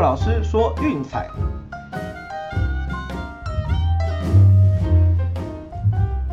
骆老师说运彩。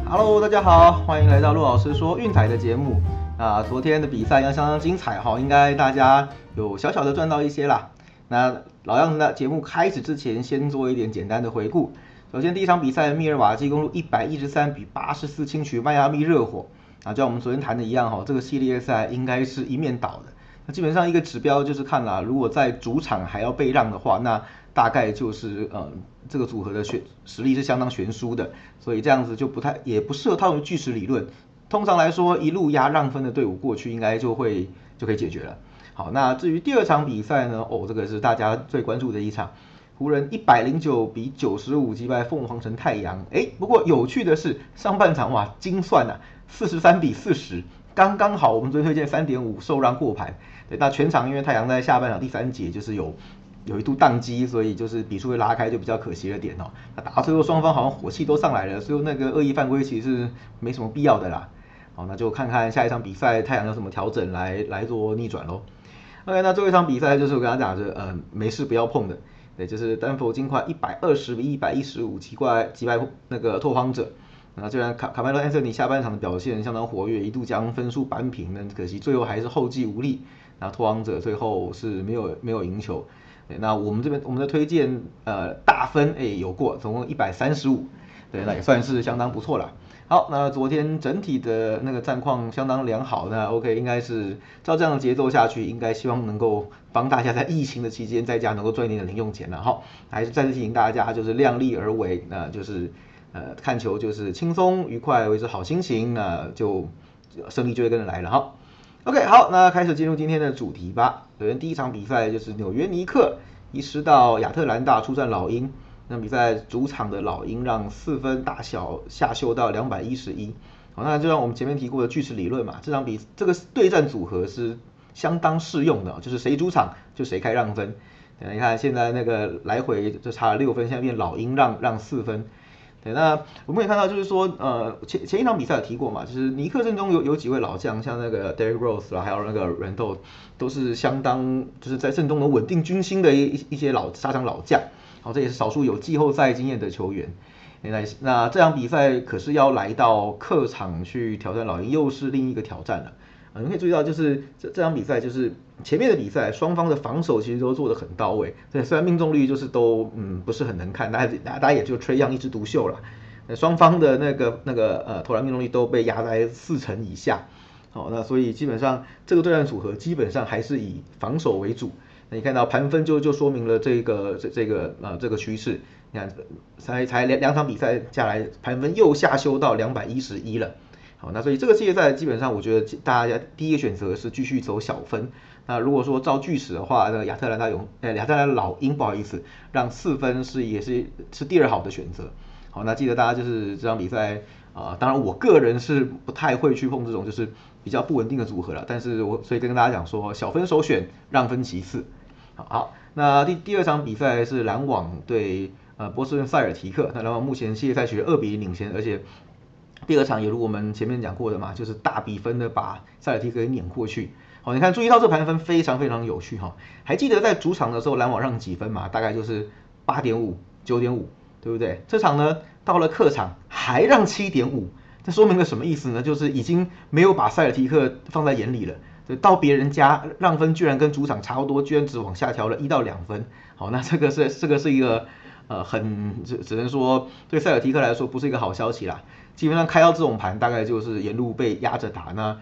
Hello，大家好，欢迎来到陆老师说运彩的节目。啊，昨天的比赛要相当精彩哈，应该大家有小小的赚到一些啦。那老样子的节目开始之前，先做一点简单的回顾。首先第一场比赛，密尔瓦基公路一百一十三比八十四轻取迈阿密热火。啊，就像我们昨天谈的一样哈，这个系列赛应该是一面倒的。那基本上一个指标就是看了，如果在主场还要被让的话，那大概就是呃这个组合的悬实力是相当悬殊的，所以这样子就不太也不适合套用巨石理论。通常来说，一路压让分的队伍过去应该就会就可以解决了。好，那至于第二场比赛呢？哦，这个是大家最关注的一场，湖人一百零九比九十五击败凤凰城太阳。哎，不过有趣的是上半场哇精算呐，四十三比四十，刚刚好我们最推荐三点五受让过盘。对，那全场因为太阳在下半场第三节就是有有一度宕机，所以就是比数会拉开，就比较可惜了点哦。那打到最后双方好像火气都上来了，所以那个恶意犯规其实是没什么必要的啦。好，那就看看下一场比赛太阳有什么调整来来做逆转喽。OK，那最后一场比赛就是我跟他讲的，呃，没事不要碰的，对，就是丹佛金块一百二十比一百一十五击败击败那个拓荒者。那虽然卡卡梅罗安瑟尼下半场的表现相当活跃，一度将分数扳平，但可惜最后还是后继无力。那拓荒者最后是没有没有赢球，那我们这边我们的推荐呃大分哎有过，总共一百三十五，对，那也算是相当不错了。好，那昨天整体的那个战况相当良好，那 OK 应该是照这样的节奏下去，应该希望能够帮大家在疫情的期间在家能够赚一点零用钱了哈。还是再次提醒大家，就是量力而为，那就是呃看球就是轻松愉快，维持好心情，那就胜利就会跟着来了哈。OK，好，那开始进入今天的主题吧。首先第一场比赛就是纽约尼克移师到亚特兰大出战老鹰。那比赛主场的老鹰让四分大小下修到两百一十一。好，那就像我们前面提过的锯齿理论嘛，这场比这个对战组合是相当适用的，就是谁主场就谁开让分。你看现在那个来回就差了六分，现在变老鹰让让四分。那我们也看到，就是说，呃，前前一场比赛有提过嘛，就是尼克阵中有有几位老将，像那个 Derrick Rose 啦，还有那个 Randle，都是相当就是在阵中能稳定军心的一一些老沙场老将，好，这也是少数有季后赛经验的球员。那那这场比赛可是要来到客场去挑战老鹰，又是另一个挑战了。啊，你可以注意到，就是这这场比赛，就是前面的比赛，双方的防守其实都做得很到位。对，虽然命中率就是都嗯不是很能看，大家大家也就吹样一枝独秀了。那双方的那个那个呃投篮命中率都被压在四成以下。好，那所以基本上这个对战组合基本上还是以防守为主。那你看到盘分就就说明了这个这这个呃这个趋势。你看才才两两场比赛下来，盘分又下修到两百一十一了。好，那所以这个系列赛基本上，我觉得大家第一个选择是继续走小分。那如果说照巨史的话，那个亚特兰大勇，呃，亚特兰大老鹰不好意思，让四分是也是是第二好的选择。好，那记得大家就是这场比赛啊，当然我个人是不太会去碰这种就是比较不稳定的组合了。但是我所以跟大家讲说，小分首选，让分其次。好，那第第二场比赛是篮网对呃波士顿塞尔提克，那篮网目前系列赛取二比零领先，而且。第二场也如我们前面讲过的嘛，就是大比分的把塞尔提克给碾过去。好，你看注意到这盘分非常非常有趣哈。还记得在主场的时候篮网让几分嘛？大概就是八点五、九点五，对不对？这场呢到了客场还让七点五，这说明了什么意思呢？就是已经没有把塞尔提克放在眼里了。到别人家让分居然跟主场差不多，居然只往下调了一到两分。好，那这个是这个是一个呃很只只能说对塞尔提克来说不是一个好消息啦。基本上开到这种盘，大概就是沿路被压着打，那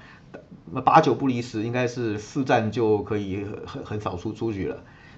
那八九不离十，应该是四战就可以很很少出出局了。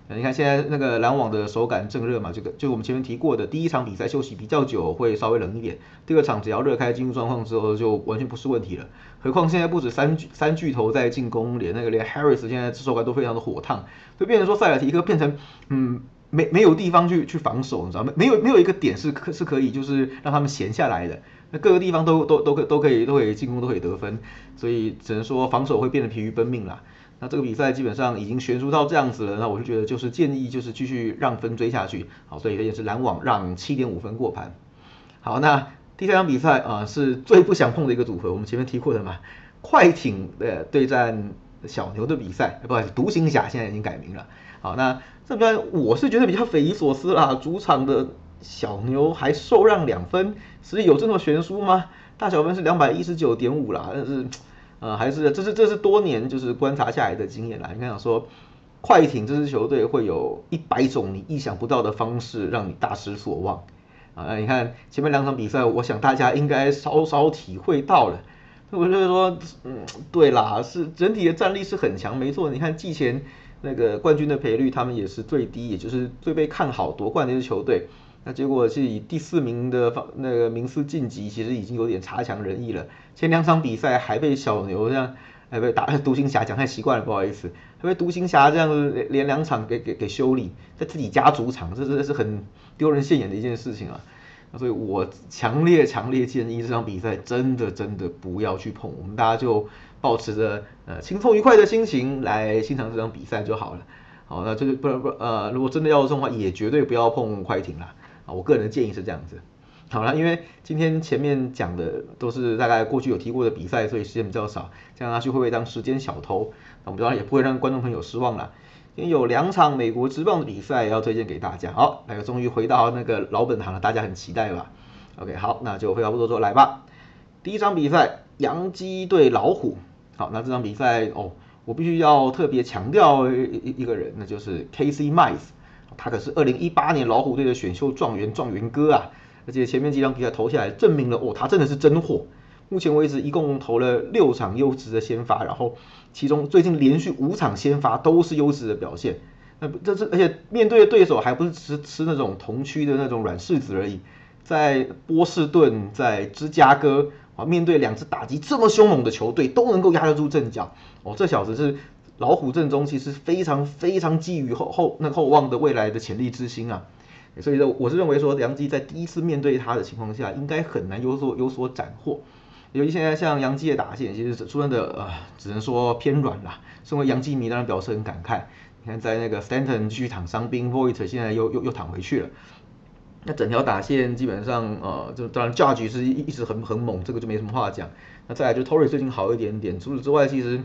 你看现在那个篮网的手感正热嘛，这个就我们前面提过的，第一场比赛休息比较久，会稍微冷一点。第二场只要热开进入状况之后，就完全不是问题了。何况现在不止三三巨头在进攻，连那个连 Harris 现在手感都非常的火烫，就变成说塞尔提克变成嗯没没有地方去去防守，你知道吗？没有没有一个点是可是可以就是让他们闲下来的。那各个地方都都都可都可以都可以进攻都可以得分，所以只能说防守会变得疲于奔命啦。那这个比赛基本上已经悬殊到这样子了，那我就觉得就是建议就是继续让分追下去。好，所以这也是篮网让七点五分过盘。好，那第三场比赛啊是最不想碰的一个组合，我们前面提过的嘛，快艇的对战小牛的比赛，不好意思，独行侠现在已经改名了。好，那这边我是觉得比较匪夷所思啦，主场的小牛还受让两分，实力有这么悬殊吗？大小分是两百一十九点五啦，但是呃还是这是这是多年就是观察下来的经验啦。你看说快艇这支球队会有一百种你意想不到的方式让你大失所望啊。那你看前面两场比赛，我想大家应该稍稍体会到了。我就是说，嗯，对啦，是整体的战力是很强，没错。你看季前那个冠军的赔率，他们也是最低，也就是最被看好夺冠的一支球队。那结果是以第四名的方那个名次晋级，其实已经有点差强人意了。前两场比赛还被小牛这样，哎被打独行侠讲太习惯了，不好意思，还被独行侠这样子连两场给给给修理，在自己家主场，这真的是很丢人现眼的一件事情啊。所以我强烈强烈建议这场比赛真的真的不要去碰，我们大家就保持着呃轻松愉快的心情来欣赏这场比赛就好了。好，那这个不不呃，如果真的要送的话，也绝对不要碰快艇啦。啊，我个人的建议是这样子。好了，因为今天前面讲的都是大概过去有提过的比赛，所以时间比较少，这样下去会不会当时间小偷？那我们当然也不会让观众朋友失望了。今天有两场美国职棒的比赛要推荐给大家。好，那个终于回到那个老本行了，大家很期待吧？OK，好，那就废话不多说，来吧。第一场比赛，洋基对老虎。好，那这场比赛哦，我必须要特别强调一一个人，那就是 Casey Mize。他可是二零一八年老虎队的选秀状元状元哥啊，而且前面几场比赛投下来，证明了哦，他真的是真货。目前为止一共投了六场优质的先发，然后其中最近连续五场先发都是优质的表现。那这是而且面对的对手还不是吃吃那种同区的那种软柿子而已，在波士顿、在芝加哥啊，面对两支打击这么凶猛的球队都能够压得住阵脚。哦，这小子是。老虎阵中其实非常非常寄予厚厚那厚望的未来的潜力之星啊，所以说我是认为说杨基在第一次面对他的情况下，应该很难有所有所斩获。尤其现在像杨基的打线，其实说真的呃，只能说偏软啦。身为杨基迷当然表示很感慨。你看在那个 Stanton 继续躺伤兵，Voit 现在又又又躺回去了。那整条打线基本上呃，就当然 Judge 是一一直很很猛，这个就没什么话讲。那再来就 Torrey 最近好一点点，除此之外其实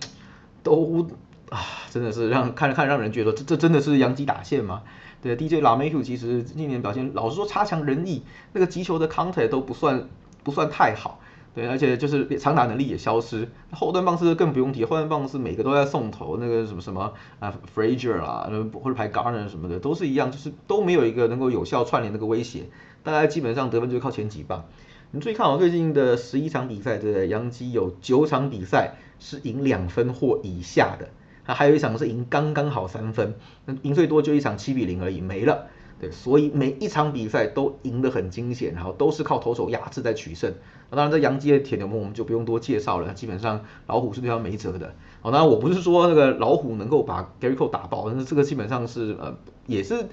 都。啊，真的是让看着看让人觉得这这真的是杨基打线吗？对，DJ 老梅虎其实今年表现老实说差强人意，那个击球的 counter 都不算不算太好，对，而且就是长打能力也消失，后端棒次更不用提，后端棒次每个都在送头，那个什么什么啊 Frazier 啊，或者排 Garner 什么的都是一样，就是都没有一个能够有效串联那个威胁，大概基本上得分就靠前几棒。你注意看我最近的十一场比赛，对不对？洋基有九场比赛是赢两分或以下的。还有一场是赢刚刚好三分，那赢最多就一场七比零而已，没了。对，所以每一场比赛都赢得很惊险，然后都是靠投手压制在取胜。那当然，这杨基的铁牛们我们就不用多介绍了，基本上老虎是对他没辙的。好，那我不是说那个老虎能够把 Gary Cole 打爆，但是这个基本上是呃也是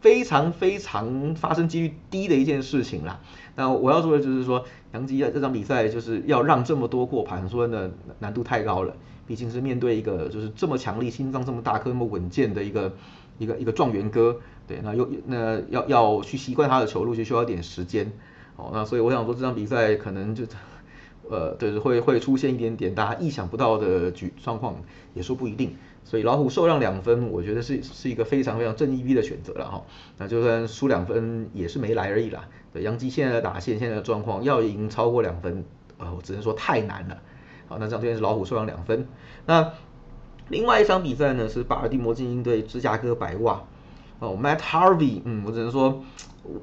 非常非常发生几率低的一件事情啦。那我要说的就是说，杨基啊这场比赛就是要让这么多过盘，说的难度太高了。毕竟是面对一个就是这么强力、心脏这么大颗、那么稳健的一个一个一个状元哥，对，那又那要要去习惯他的球路，就需要点时间，哦，那所以我想说这场比赛可能就呃，对，会会出现一点点大家意想不到的局状况，也说不一定。所以老虎受让两分，我觉得是是一个非常非常正义逼的选择了哈。那就算输两分也是没来而已啦。对，杨基现在的打线、现在的状况，要赢超过两分，呃，我只能说太难了。好，那这场这边是老虎受让两分。那另外一场比赛呢是巴尔的摩精英对芝加哥白袜。哦，Matt Harvey，嗯，我只能说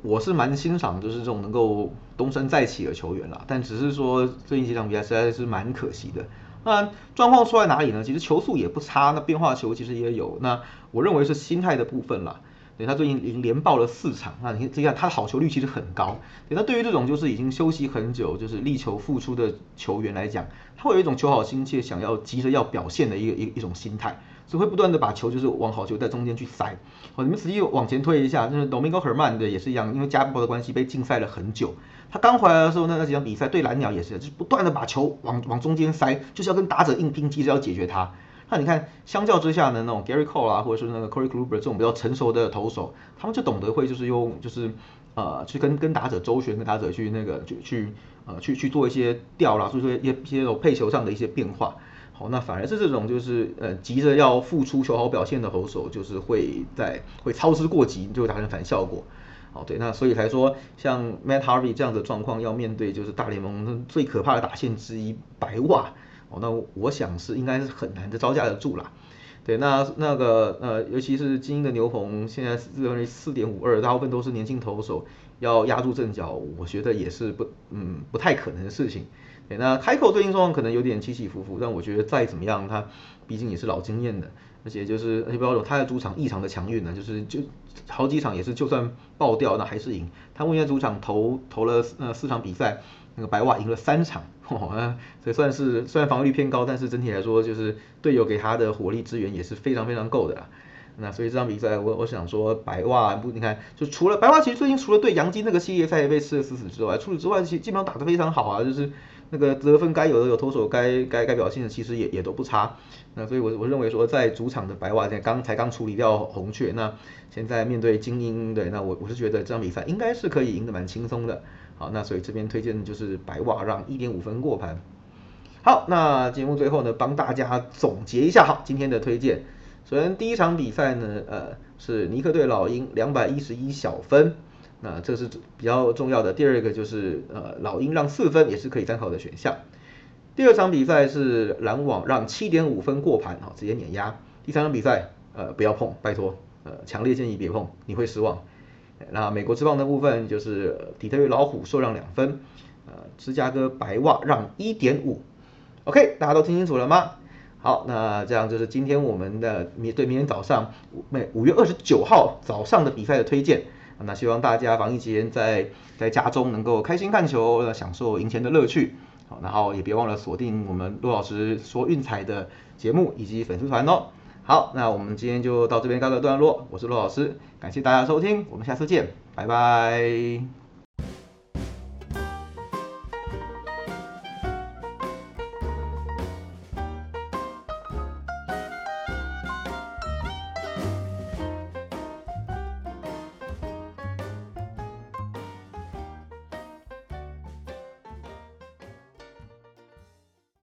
我是蛮欣赏就是这种能够东山再起的球员啦。但只是说最近几场比赛实在是蛮可惜的。那状况出在哪里呢？其实球速也不差，那变化球其实也有。那我认为是心态的部分啦。他最近已经连爆了四场，那你这样他的好球率其实很高。那对于这种就是已经休息很久，就是力求复出的球员来讲，他会有一种求好心切，想要急着要表现的一个一一种心态，所以会不断的把球就是往好球在中间去塞。好，你们仔细往前推一下，就是 Domingo Herman 的也是一样，因为加波的关系被禁赛了很久。他刚回来的时候，那那几场比赛对蓝鸟也是，就是不断的把球往往中间塞，就是要跟打者硬拼，急着要解决他。那你看，相较之下呢，那种 Gary Cole 啊，或者是那个 Corey Kluber 这种比较成熟的投手，他们就懂得会就是用就是呃去跟跟打者周旋，跟打者去那个去去呃去去做一些调啦，所以说一些一些配球上的一些变化。好，那反而是这种就是呃急着要付出求好表现的投手，就是会在会操之过急，就会达成反效果。好，对，那所以才说像 Matt Harvey 这样的状况，要面对就是大联盟最可怕的打线之一白袜，哦，那我想是应该是很难的招架得住啦。对，那那个呃，尤其是精英的牛棚，现在认为四点五二，大部分都是年轻投手，要压住阵脚，我觉得也是不嗯不太可能的事情。对，那开口最近状况可能有点起起伏伏，但我觉得再怎么样，他毕竟也是老经验的，而且就是而且不要说他的主场异常的强运呢，就是就好几场也是就算爆掉那还是赢。他目前主场投投了呃四场比赛。那个白袜赢了三场，哦，这算是虽然防御率偏高，但是整体来说就是队友给他的火力支援也是非常非常够的。那所以这场比赛我我想说白袜不，你看就除了白袜其实最近除了对杨基那个系列赛被吃的死死之外，除此之外其实基本上打得非常好啊，就是那个得分该有的有投手该该该表现的其实也也都不差。那所以我我认为说在主场的白袜在刚才刚处理掉红雀，那现在面对精英对那我我是觉得这场比赛应该是可以赢得蛮轻松的。好，那所以这边推荐的就是白袜让一点五分过盘。好，那节目最后呢，帮大家总结一下，好，今天的推荐。首先第一场比赛呢，呃，是尼克对老鹰两百一十一小分，那这是比较重要的。第二个就是呃老鹰让四分也是可以参考的选项。第二场比赛是篮网让七点五分过盘，好，直接碾压。第三场比赛，呃，不要碰，拜托，呃，强烈建议别碰，你会失望。那美国之棒的部分就是底特律老虎受让两分，呃，芝加哥白袜让一点五，OK，大家都听清楚了吗？好，那这样就是今天我们的明对明天早上五五月二十九号早上的比赛的推荐，那希望大家防疫期间在在家中能够开心看球，享受赢钱的乐趣，好，然后也别忘了锁定我们陆老师说运彩的节目以及粉丝团哦。好，那我们今天就到这边告个段落。我是陆老师，感谢大家收听，我们下次见，拜拜。